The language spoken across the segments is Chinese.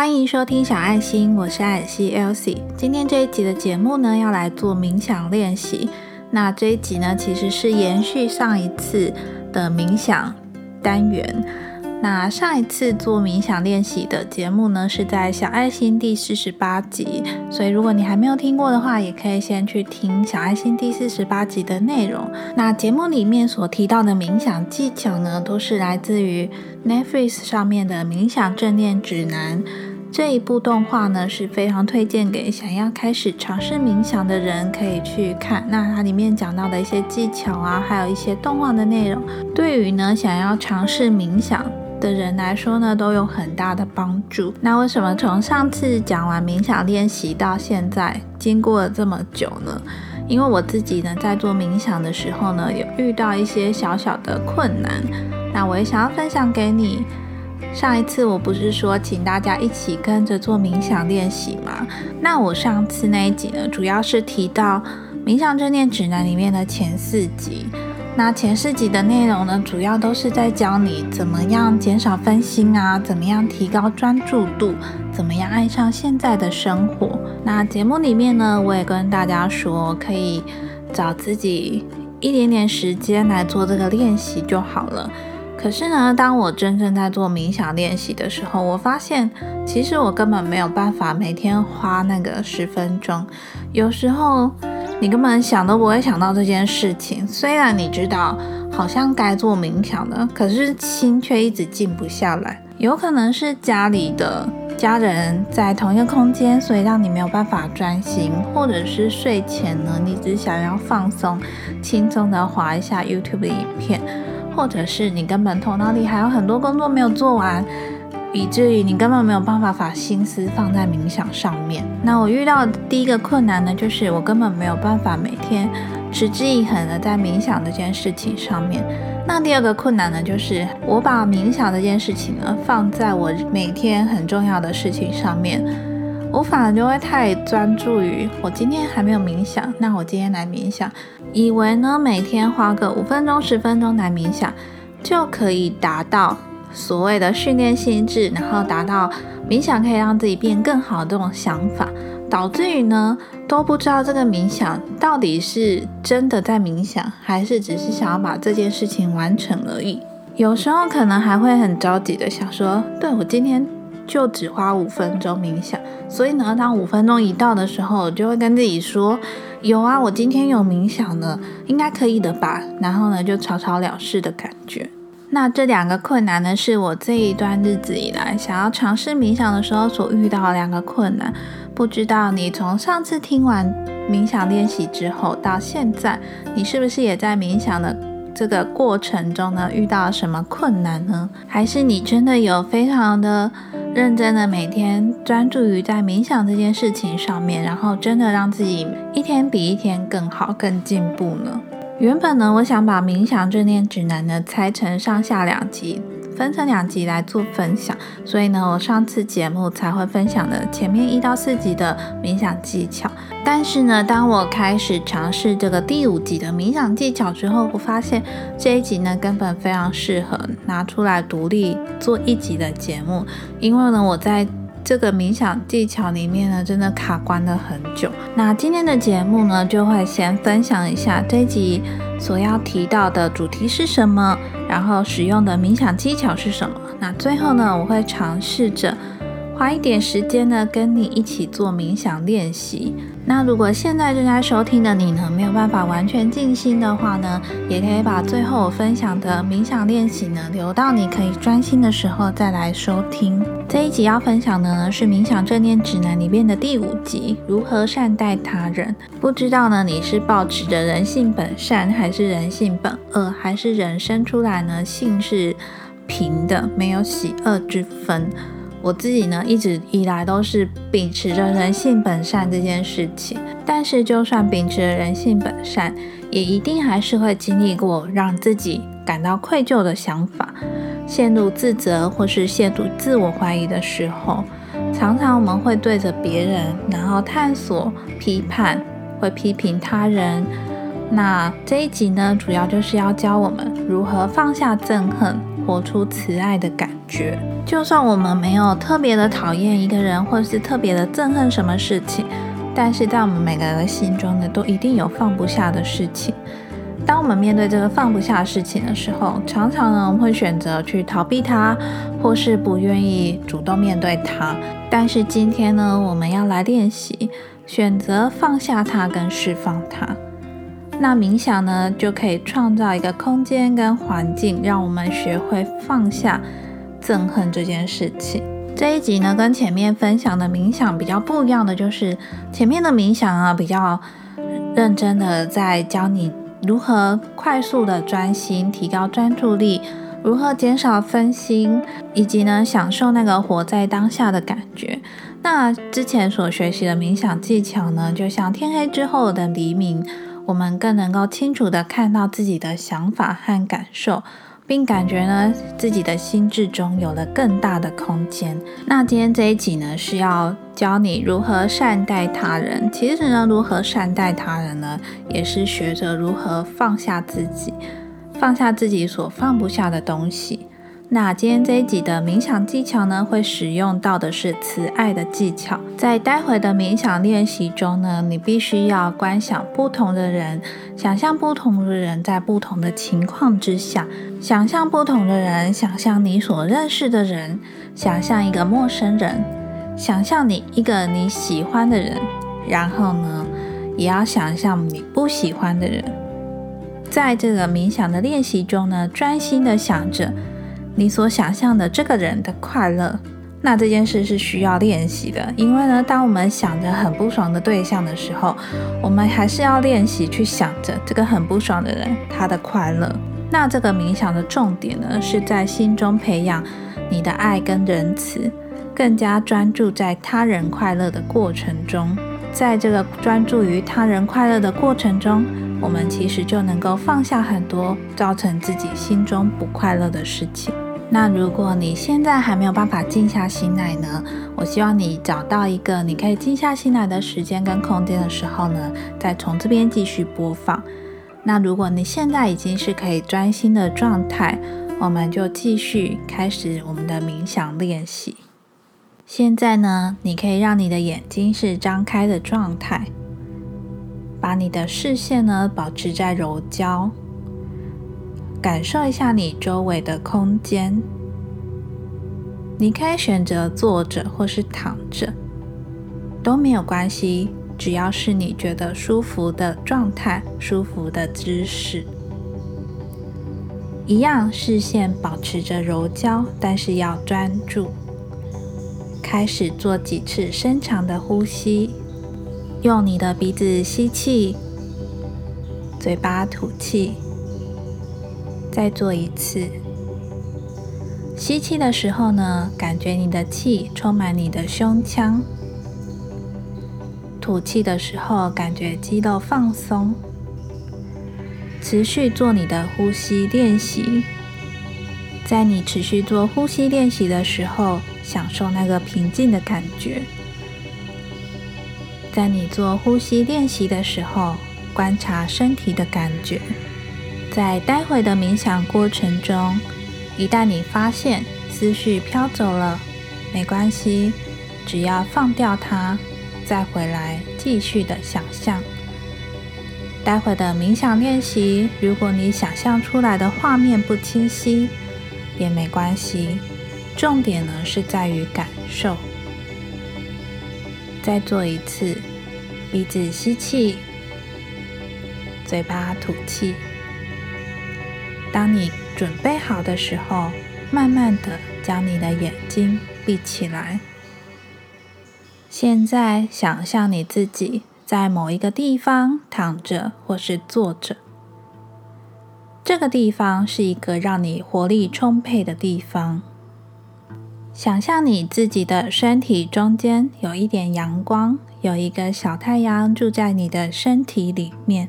欢迎收听小爱心，我是艾尔西 Elsie。今天这一集的节目呢，要来做冥想练习。那这一集呢，其实是延续上一次的冥想单元。那上一次做冥想练习的节目呢，是在小爱心第四十八集。所以如果你还没有听过的话，也可以先去听小爱心第四十八集的内容。那节目里面所提到的冥想技巧呢，都是来自于 Netflix 上面的冥想正念指南。这一部动画呢是非常推荐给想要开始尝试冥想的人可以去看。那它里面讲到的一些技巧啊，还有一些动画的内容，对于呢想要尝试冥想的人来说呢，都有很大的帮助。那为什么从上次讲完冥想练习到现在，经过了这么久呢？因为我自己呢在做冥想的时候呢，有遇到一些小小的困难，那我也想要分享给你。上一次我不是说请大家一起跟着做冥想练习吗？那我上次那一集呢，主要是提到冥想正念指南里面的前四集。那前四集的内容呢，主要都是在教你怎么样减少分心啊，怎么样提高专注度，怎么样爱上现在的生活。那节目里面呢，我也跟大家说，可以找自己一点点时间来做这个练习就好了。可是呢，当我真正在做冥想练习的时候，我发现其实我根本没有办法每天花那个十分钟。有时候你根本想都不会想到这件事情。虽然你知道好像该做冥想的，可是心却一直静不下来。有可能是家里的家人在同一个空间，所以让你没有办法专心；或者是睡前呢，你只想要放松、轻松的划一下 YouTube 的影片。或者是你根本头脑里还有很多工作没有做完，以至于你根本没有办法把心思放在冥想上面。那我遇到的第一个困难呢，就是我根本没有办法每天持之以恒的在冥想这件事情上面。那第二个困难呢，就是我把冥想这件事情呢放在我每天很重要的事情上面。我反而就会太专注于我今天还没有冥想，那我今天来冥想，以为呢每天花个五分钟、十分钟来冥想，就可以达到所谓的训练心智，然后达到冥想可以让自己变更好这种想法，导致于呢都不知道这个冥想到底是真的在冥想，还是只是想要把这件事情完成而已。有时候可能还会很着急的想说，对我今天。就只花五分钟冥想，所以呢，当五分钟一到的时候，我就会跟自己说：“有啊，我今天有冥想的，应该可以的吧。”然后呢，就草草了事的感觉。那这两个困难呢，是我这一段日子以来想要尝试冥想的时候所遇到的两个困难。不知道你从上次听完冥想练习之后到现在，你是不是也在冥想的？这个过程中呢，遇到什么困难呢？还是你真的有非常的认真的每天专注于在冥想这件事情上面，然后真的让自己一天比一天更好、更进步呢？原本呢，我想把冥想正念指南呢拆成上下两集。分成两集来做分享，所以呢，我上次节目才会分享的前面一到四集的冥想技巧。但是呢，当我开始尝试这个第五集的冥想技巧之后，我发现这一集呢根本非常适合拿出来独立做一集的节目，因为呢，我在这个冥想技巧里面呢，真的卡关了很久。那今天的节目呢，就会先分享一下这一集所要提到的主题是什么。然后使用的冥想技巧是什么？那最后呢，我会尝试着花一点时间呢，跟你一起做冥想练习。那如果现在正在收听的你呢，没有办法完全静心的话呢，也可以把最后我分享的冥想练习呢，留到你可以专心的时候再来收听。这一集要分享的呢，是冥想正念指南里面的第五集，如何善待他人。不知道呢，你是保持着人性本善，还是人性本恶，还是人生出来呢，性是平的，没有喜恶之分？我自己呢，一直以来都是秉持着人性本善这件事情。但是，就算秉持着人性本善，也一定还是会经历过让自己感到愧疚的想法，陷入自责或是陷入自我怀疑的时候。常常我们会对着别人，然后探索、批判，会批评他人，那这一集呢，主要就是要教我们如何放下憎恨，活出慈爱的感觉。就算我们没有特别的讨厌一个人，或是特别的憎恨什么事情，但是在我们每个人的心中呢，都一定有放不下的事情。当我们面对这个放不下事情的时候，常常呢，我们会选择去逃避它，或是不愿意主动面对它。但是今天呢，我们要来练习选择放下它跟释放它。那冥想呢，就可以创造一个空间跟环境，让我们学会放下憎恨这件事情。这一集呢，跟前面分享的冥想比较不一样的，就是前面的冥想啊，比较认真的在教你。如何快速的专心，提高专注力？如何减少分心？以及呢，享受那个活在当下的感觉？那之前所学习的冥想技巧呢，就像天黑之后的黎明，我们更能够清楚的看到自己的想法和感受。并感觉呢，自己的心智中有了更大的空间。那今天这一集呢，是要教你如何善待他人。其实呢，如何善待他人呢，也是学着如何放下自己，放下自己所放不下的东西。那今天这一集的冥想技巧呢，会使用到的是慈爱的技巧。在待会的冥想练习中呢，你必须要观想不同的人，想象不同的人在不同的情况之下，想象不同的人，想象你所认识的人，想象一个陌生人，想象你一个你喜欢的人，然后呢，也要想象你不喜欢的人。在这个冥想的练习中呢，专心的想着。你所想象的这个人的快乐，那这件事是需要练习的。因为呢，当我们想着很不爽的对象的时候，我们还是要练习去想着这个很不爽的人他的快乐。那这个冥想的重点呢，是在心中培养你的爱跟仁慈，更加专注在他人快乐的过程中。在这个专注于他人快乐的过程中，我们其实就能够放下很多造成自己心中不快乐的事情。那如果你现在还没有办法静下心来呢？我希望你找到一个你可以静下心来的时间跟空间的时候呢，再从这边继续播放。那如果你现在已经是可以专心的状态，我们就继续开始我们的冥想练习。现在呢，你可以让你的眼睛是张开的状态，把你的视线呢保持在柔焦。感受一下你周围的空间，你可以选择坐着或是躺着，都没有关系，只要是你觉得舒服的状态、舒服的姿势。一样，视线保持着柔焦，但是要专注。开始做几次深长的呼吸，用你的鼻子吸气，嘴巴吐气。再做一次。吸气的时候呢，感觉你的气充满你的胸腔；吐气的时候，感觉肌肉放松。持续做你的呼吸练习。在你持续做呼吸练习的时候，享受那个平静的感觉。在你做呼吸练习的时候，观察身体的感觉。在待会的冥想过程中，一旦你发现思绪飘走了，没关系，只要放掉它，再回来继续的想象。待会的冥想练习，如果你想象出来的画面不清晰，也没关系，重点呢是在于感受。再做一次，鼻子吸气，嘴巴吐气。当你准备好的时候，慢慢的将你的眼睛闭起来。现在想象你自己在某一个地方躺着或是坐着，这个地方是一个让你活力充沛的地方。想象你自己的身体中间有一点阳光，有一个小太阳住在你的身体里面。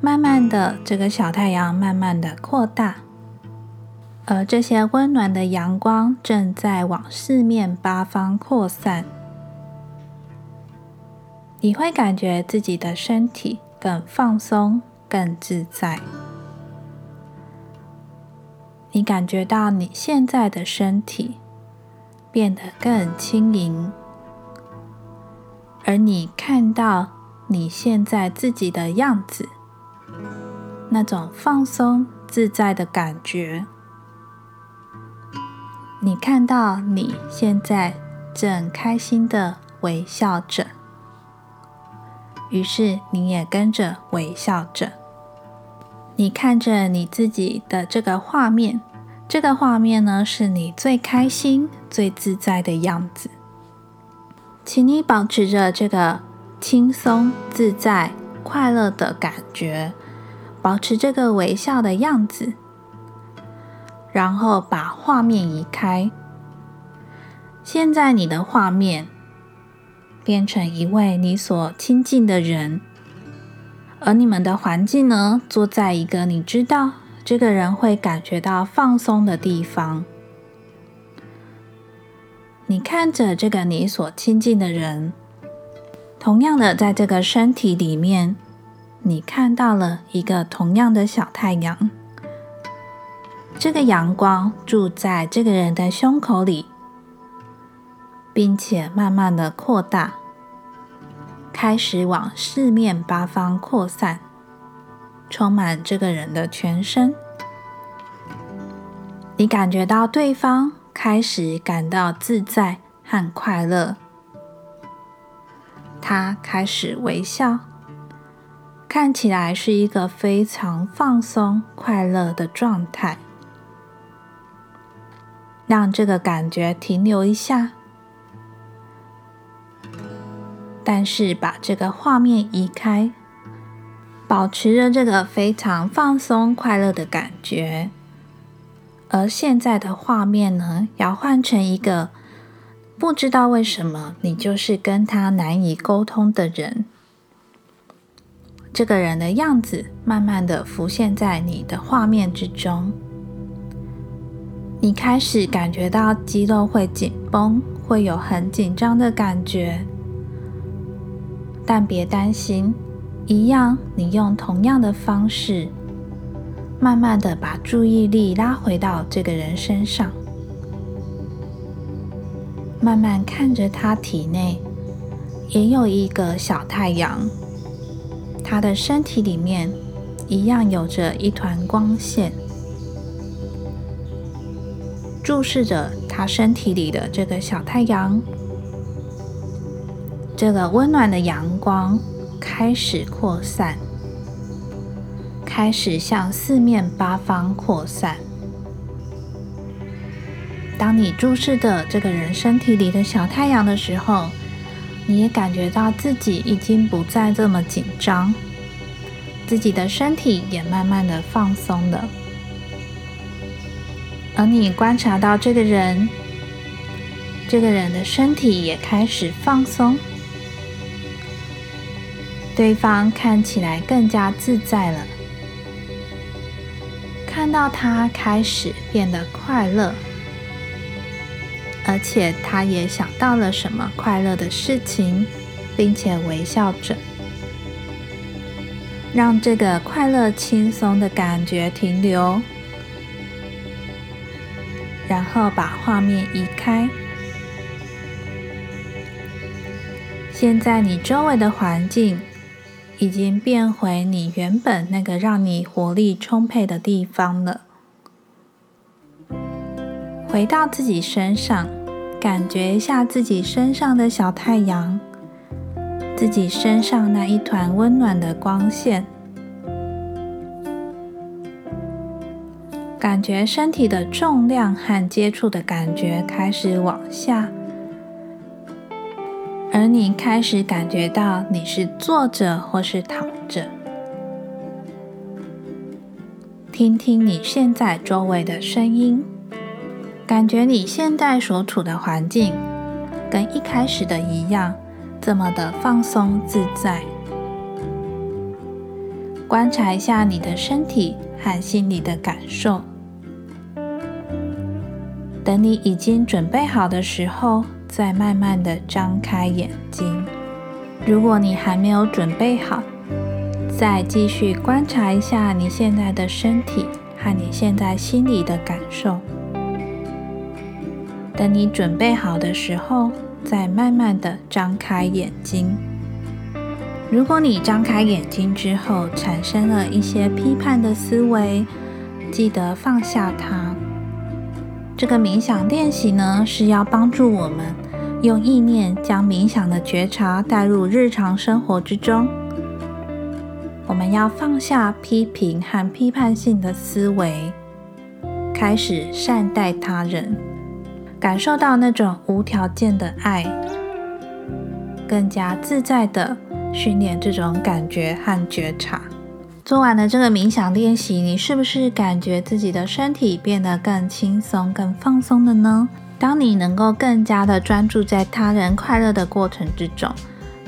慢慢的，这个小太阳慢慢的扩大，而这些温暖的阳光正在往四面八方扩散。你会感觉自己的身体更放松、更自在。你感觉到你现在的身体变得更轻盈，而你看到你现在自己的样子，那种放松自在的感觉。你看到你现在正开心的微笑着，于是你也跟着微笑着。你看着你自己的这个画面，这个画面呢是你最开心、最自在的样子。请你保持着这个轻松、自在、快乐的感觉，保持这个微笑的样子，然后把画面移开。现在你的画面变成一位你所亲近的人。而你们的环境呢？坐在一个你知道这个人会感觉到放松的地方。你看着这个你所亲近的人，同样的，在这个身体里面，你看到了一个同样的小太阳。这个阳光住在这个人的胸口里，并且慢慢的扩大。开始往四面八方扩散，充满这个人的全身。你感觉到对方开始感到自在和快乐，他开始微笑，看起来是一个非常放松、快乐的状态。让这个感觉停留一下。但是把这个画面移开，保持着这个非常放松、快乐的感觉。而现在的画面呢，要换成一个不知道为什么你就是跟他难以沟通的人。这个人的样子慢慢的浮现在你的画面之中，你开始感觉到肌肉会紧绷，会有很紧张的感觉。但别担心，一样，你用同样的方式，慢慢的把注意力拉回到这个人身上，慢慢看着他体内也有一个小太阳，他的身体里面一样有着一团光线，注视着他身体里的这个小太阳。这个温暖的阳光开始扩散，开始向四面八方扩散。当你注视着这个人身体里的小太阳的时候，你也感觉到自己已经不再这么紧张，自己的身体也慢慢的放松了。而你观察到这个人，这个人的身体也开始放松。对方看起来更加自在了，看到他开始变得快乐，而且他也想到了什么快乐的事情，并且微笑着，让这个快乐轻松的感觉停留，然后把画面移开。现在你周围的环境。已经变回你原本那个让你活力充沛的地方了。回到自己身上，感觉一下自己身上的小太阳，自己身上那一团温暖的光线，感觉身体的重量和接触的感觉开始往下。而你开始感觉到你是坐着或是躺着，听听你现在周围的声音，感觉你现在所处的环境跟一开始的一样，这么的放松自在。观察一下你的身体和心理的感受。等你已经准备好的时候。再慢慢的张开眼睛。如果你还没有准备好，再继续观察一下你现在的身体和你现在心里的感受。等你准备好的时候，再慢慢的张开眼睛。如果你张开眼睛之后产生了一些批判的思维，记得放下它。这个冥想练习呢，是要帮助我们用意念将冥想的觉察带入日常生活之中。我们要放下批评和批判性的思维，开始善待他人，感受到那种无条件的爱，更加自在的训练这种感觉和觉察。做完了这个冥想练习，你是不是感觉自己的身体变得更轻松、更放松了呢？当你能够更加的专注在他人快乐的过程之中。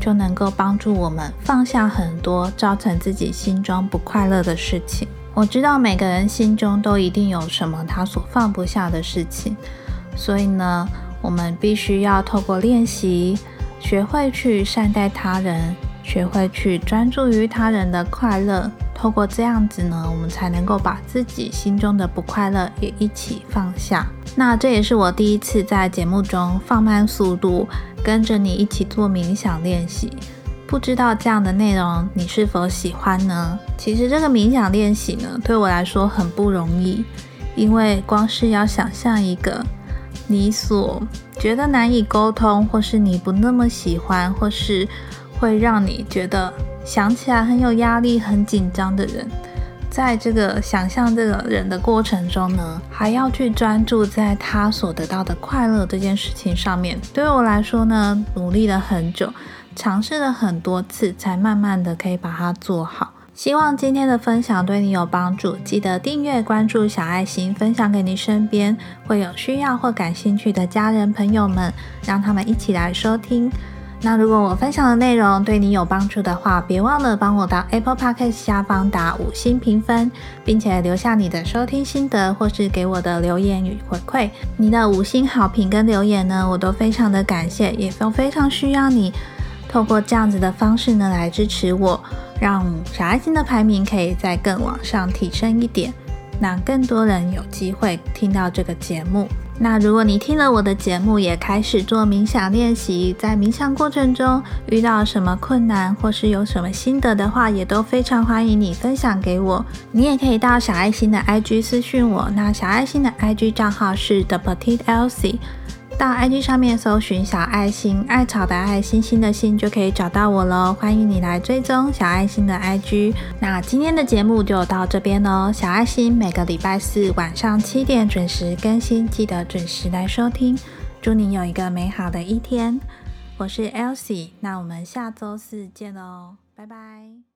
就能够帮助我们放下很多造成自己心中不快乐的事情。我知道每个人心中都一定有什么他所放不下的事情，所以呢，我们必须要透过练习，学会去善待他人，学会去专注于他人的快乐。透过这样子呢，我们才能够把自己心中的不快乐也一起放下。那这也是我第一次在节目中放慢速度。跟着你一起做冥想练习，不知道这样的内容你是否喜欢呢？其实这个冥想练习呢，对我来说很不容易，因为光是要想象一个你所觉得难以沟通，或是你不那么喜欢，或是会让你觉得想起来很有压力、很紧张的人。在这个想象这个人的过程中呢，还要去专注在他所得到的快乐这件事情上面。对我来说呢，努力了很久，尝试了很多次，才慢慢的可以把它做好。希望今天的分享对你有帮助，记得订阅、关注小爱心，分享给你身边会有需要或感兴趣的家人朋友们，让他们一起来收听。那如果我分享的内容对你有帮助的话，别忘了帮我到 Apple Podcast 下方打五星评分，并且留下你的收听心得或是给我的留言与回馈。你的五星好评跟留言呢，我都非常的感谢，也都非常需要你透过这样子的方式呢来支持我，让小爱心的排名可以再更往上提升一点，让更多人有机会听到这个节目。那如果你听了我的节目，也开始做冥想练习，在冥想过程中遇到什么困难，或是有什么心得的话，也都非常欢迎你分享给我。你也可以到小爱心的 IG 私讯我，那小爱心的 IG 账号是 The Petite Elsie。到 IG 上面搜寻小爱心爱草的爱星星的心就可以找到我喽，欢迎你来追踪小爱心的 IG。那今天的节目就到这边喽，小爱心每个礼拜四晚上七点准时更新，记得准时来收听。祝你有一个美好的一天，我是 Elsie，那我们下周四见喽，拜拜。